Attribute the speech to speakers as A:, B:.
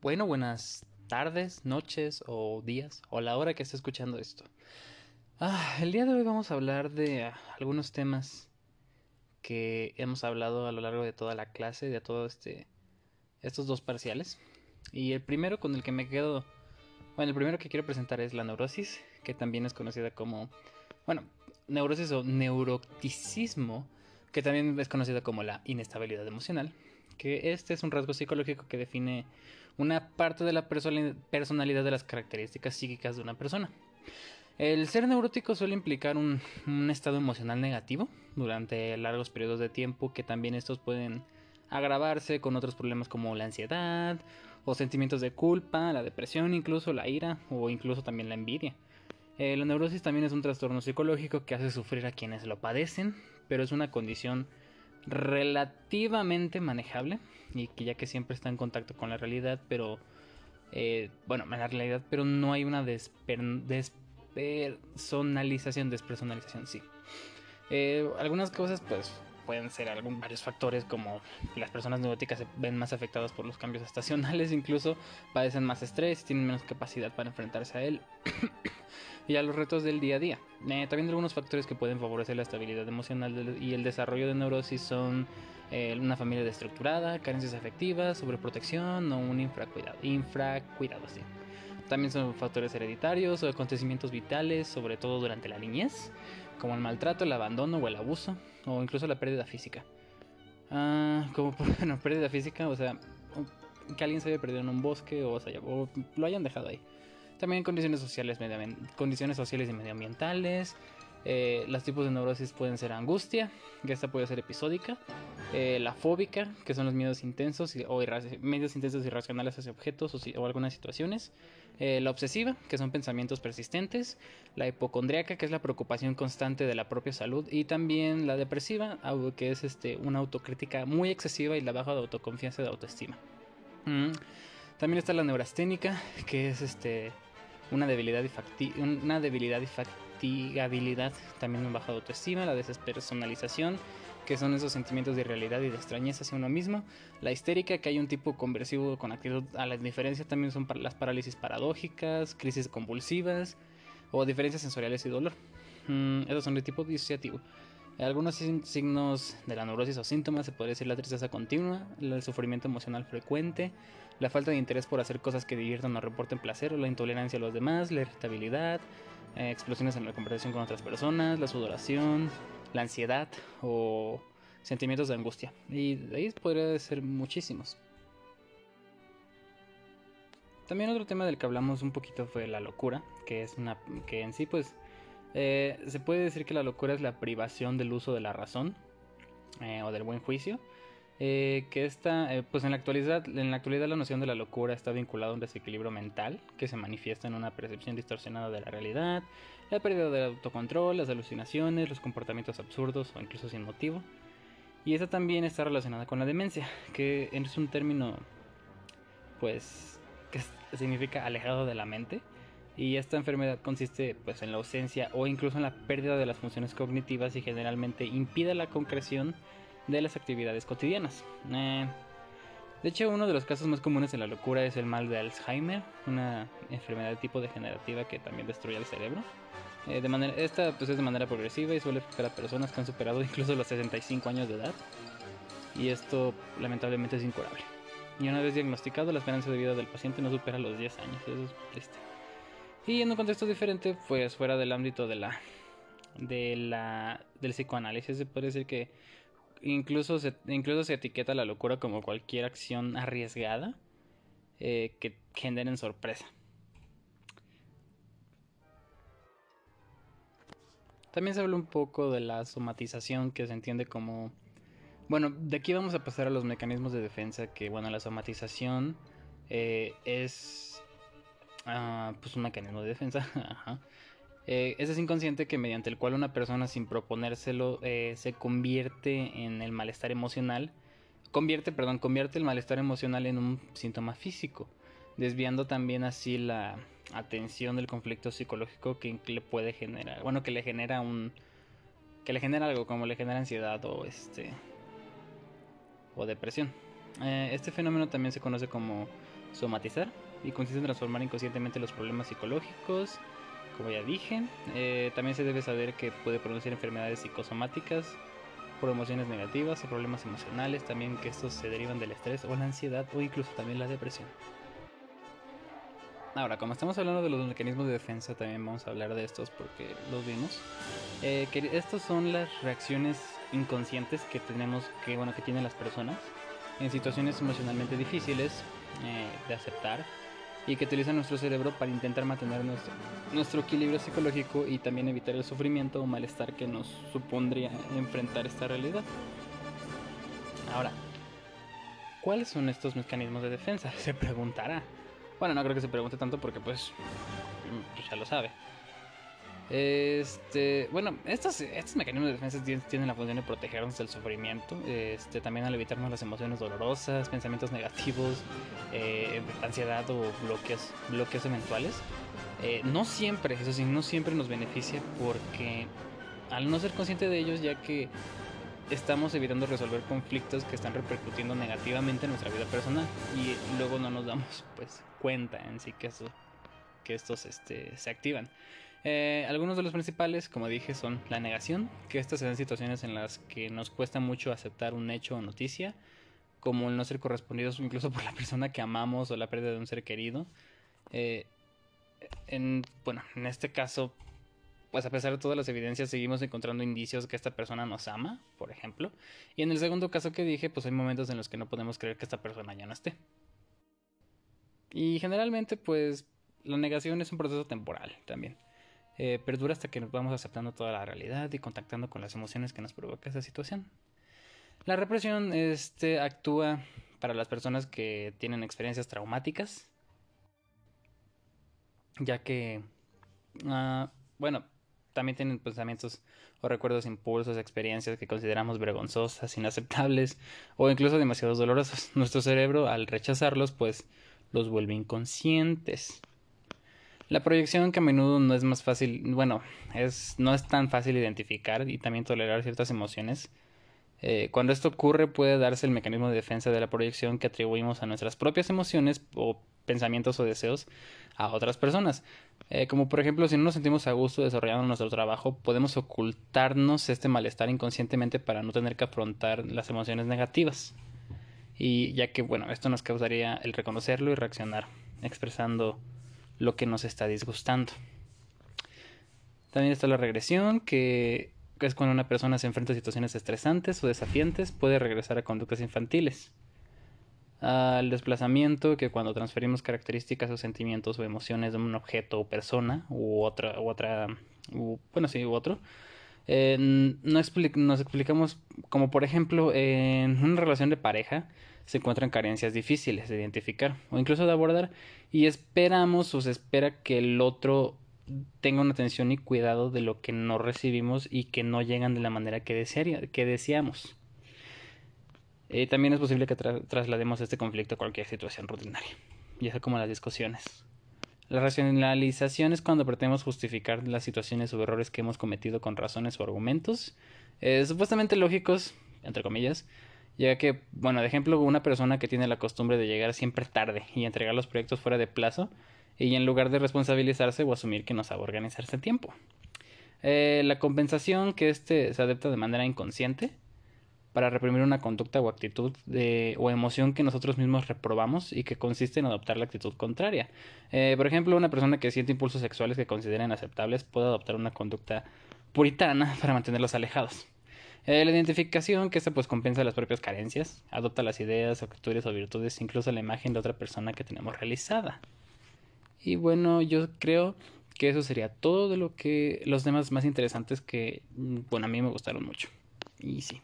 A: Bueno, buenas tardes, noches o días o la hora que esté escuchando esto. Ah, el día de hoy vamos a hablar de ah, algunos temas que hemos hablado a lo largo de toda la clase, de todos este, estos dos parciales. Y el primero con el que me quedo, bueno, el primero que quiero presentar es la neurosis, que también es conocida como, bueno, neurosis o neuroticismo, que también es conocida como la inestabilidad emocional que este es un rasgo psicológico que define una parte de la personalidad de las características psíquicas de una persona. El ser neurótico suele implicar un, estado emocional negativo durante largos periodos de tiempo que también estos pueden agravarse con otros problemas como la ansiedad o sentimientos de culpa, la depresión, incluso la ira o incluso también la envidia. Eh, la neurosis también es un trastorno psicológico que hace sufrir a quienes lo padecen, pero es una condición relativamente manejable y que ya que siempre está en contacto con la realidad, pero eh, bueno, en la realidad, pero no hay una despersonalización, despersonalización, sí. Eh, algunas cosas, pues, pueden ser algún, varios factores, como las personas neuróticas se ven más afectadas por los cambios estacionales, incluso padecen más estrés, tienen menos capacidad para enfrentarse a él. y a los retos del día a día. Eh, también algunos factores que pueden favorecer la estabilidad emocional y el desarrollo de neurosis son eh, una familia destructurada, carencias afectivas, sobreprotección o un infracuidado. Infracuidado, sí. También son factores hereditarios o acontecimientos vitales, sobre todo durante la niñez, como el maltrato, el abandono o el abuso, o incluso la pérdida física. Ah, como, bueno, pérdida física, o sea, que alguien se haya perdido en un bosque o, lo hayan dejado ahí. También condiciones sociales, condiciones sociales y medioambientales. Eh, los tipos de neurosis pueden ser angustia, que esta puede ser episódica, eh, la fóbica, que son los miedos intensos o medios intensos irracionales hacia objetos o, algunas situaciones, eh, la obsesiva, que son pensamientos persistentes, la hipocondriaca, que es la preocupación constante de la propia salud, y también la depresiva, que es este, una autocrítica muy excesiva y la baja de autoconfianza y de autoestima. Mm. También está la neurasténica, que es este una debilidad y, una debilidad y fatigabilidad, también un baja autoestima, la despersonalización, que son esos sentimientos de irrealidad y de extrañeza hacia uno mismo, la histérica, que hay un tipo conversivo con actitud a la indiferencia, también son las parálisis paradójicas, crisis convulsivas o diferencias sensoriales y dolor. Mm, esos son de tipo disociativo. Algunos signos de la neurosis o síntomas se puede decir la tristeza continua, el sufrimiento emocional frecuente, la falta de interés por hacer cosas que diviertan o reporten placer, la intolerancia a los demás, la irritabilidad, eh, explosiones en la conversación con otras personas, la sudoración, la ansiedad o sentimientos de angustia. Y de ahí podría ser muchísimos. También otro tema del que hablamos un poquito fue la locura, que es una que en sí pues eh, se puede decir que la locura es la privación del uso de la razón eh, o del buen juicio. Eh, que está, pues en la actualidad, en la actualidad la noción de la locura está vinculada a un desequilibrio mental que se manifiesta en una percepción distorsionada de la realidad, la pérdida del autocontrol, las alucinaciones, los comportamientos absurdos o incluso sin motivo. Y esta también está relacionada con la demencia, que es un término, pues, que significa alejado de la mente y esta enfermedad consiste pues en la ausencia o incluso en la pérdida de las funciones cognitivas y generalmente impide la concreción de las actividades cotidianas. Eh, de hecho, uno de los casos más comunes de la locura es el mal de Alzheimer, una enfermedad de tipo degenerativa que también destruye el cerebro. Eh, de manera, esta pues, es de manera progresiva y suele afectar a personas que han superado incluso los 65 años de edad. Y esto lamentablemente es incurable. Y una vez diagnosticado, la esperanza de vida del paciente no supera los 10 años. Eso es triste. Y en un contexto diferente, pues fuera del ámbito de la, de la, del psicoanálisis, se puede decir que incluso se, incluso se etiqueta la locura como cualquier acción arriesgada eh, que generen sorpresa. También se habla un poco de la somatización que se entiende como... Bueno, de aquí vamos a pasar a los mecanismos de defensa que, bueno, la somatización eh, es Ah, pues un mecanismo de defensa. Eh, ese es inconsciente que mediante el cual una persona sin proponérselo eh, se convierte en el malestar emocional. Convierte, perdón, convierte el malestar emocional en un síntoma físico, desviando también así la atención del conflicto psicológico que le puede generar, bueno, que le genera un, que le genera algo como le genera ansiedad o este, o depresión. Eh, este fenómeno también se conoce como somatizar y consiste en transformar inconscientemente los problemas psicológicos, como ya dije. Eh, también se debe saber que puede producir enfermedades psicosomáticas por emociones negativas o problemas emocionales, también que estos se derivan del estrés o la ansiedad o incluso también la depresión. Ahora, como estamos hablando de los mecanismos de defensa, también vamos a hablar de estos porque los vimos. Eh, que estos son las reacciones inconscientes que tenemos, que bueno, que tienen las personas en situaciones emocionalmente difíciles eh, de aceptar y que utilizan nuestro cerebro para intentar mantener nuestro, nuestro equilibrio psicológico y también evitar el sufrimiento o malestar que nos supondría enfrentar esta realidad. Ahora, ¿cuáles son estos mecanismos de defensa? Se preguntará. Bueno, no creo que se pregunte tanto porque pues ya lo sabe. Este, bueno, estos, estos mecanismos de defensa tienen, la función de protegernos del sufrimiento, este, también al evitarnos las emociones dolorosas, pensamientos negativos, eh, ansiedad o bloqueos, bloqueos eventuales. Eh, no siempre, eso sí, no siempre nos beneficia porque al no ser consciente de ellos, ya que estamos evitando resolver conflictos que están repercutiendo negativamente en nuestra vida personal y luego no nos damos pues cuenta en sí que, eso, que estos este, se activan. Eh, algunos de los principales, como dije, son la negación, que estas son situaciones en las que nos cuesta mucho aceptar un hecho o noticia, como el no ser correspondidos incluso por la persona que amamos o la pérdida de un ser querido. Eh, en, bueno, en este caso, pues a pesar de todas las evidencias, seguimos encontrando indicios que esta persona nos ama, por ejemplo. Y en el segundo caso que dije, pues hay momentos en los que no podemos creer que esta persona ya no esté. Y generalmente, pues la negación es un proceso temporal también. Eh, perdura hasta que nos vamos aceptando toda la realidad y contactando con las emociones que nos provoca esa situación. La represión este, actúa para las personas que tienen experiencias traumáticas, ya que, ah, bueno, también tienen pensamientos o recuerdos, impulsos, experiencias que consideramos vergonzosas, inaceptables o incluso demasiado dolorosos. Nuestro cerebro, al rechazarlos, pues los vuelve inconscientes. La proyección que a menudo no es más fácil, bueno, es, no es tan fácil identificar y también tolerar ciertas emociones. Eh, cuando esto ocurre puede darse el mecanismo de defensa de la proyección que atribuimos a nuestras propias emociones o pensamientos o deseos a otras personas. Eh, como por ejemplo, si no nos sentimos a gusto desarrollando nuestro trabajo, podemos ocultarnos este malestar inconscientemente para no tener que afrontar las emociones negativas. Y ya que, bueno, esto nos causaría el reconocerlo y reaccionar, expresando lo que nos está disgustando. También está la regresión, que es cuando una persona se enfrenta a situaciones estresantes o desafiantes, puede regresar a conductas infantiles. Al desplazamiento, que cuando transferimos características o sentimientos o emociones de un objeto o persona u otra, u otra bueno, sí, u otro, eh, no nos explicamos como por ejemplo en una relación de pareja, se encuentran carencias difíciles de identificar o incluso de abordar y esperamos o se espera que el otro tenga una atención y cuidado de lo que no recibimos y que no llegan de la manera que, que deseamos. Eh, también es posible que traslademos este conflicto a cualquier situación rutinaria, ya sea como las discusiones. La racionalización es cuando pretendemos justificar las situaciones o errores que hemos cometido con razones o argumentos eh, supuestamente lógicos, entre comillas, ya que, bueno, de ejemplo, una persona que tiene la costumbre de llegar siempre tarde y entregar los proyectos fuera de plazo, y en lugar de responsabilizarse o asumir que no sabe organizarse a tiempo. Eh, la compensación que este se adapta de manera inconsciente para reprimir una conducta o actitud de, o emoción que nosotros mismos reprobamos y que consiste en adoptar la actitud contraria. Eh, por ejemplo, una persona que siente impulsos sexuales que considera inaceptables puede adoptar una conducta puritana para mantenerlos alejados. Eh, la identificación, que esta pues compensa las propias carencias, adopta las ideas, actitudes o virtudes, incluso la imagen de otra persona que tenemos realizada. Y bueno, yo creo que eso sería todo de lo que los temas más interesantes que, bueno, a mí me gustaron mucho. Y sí.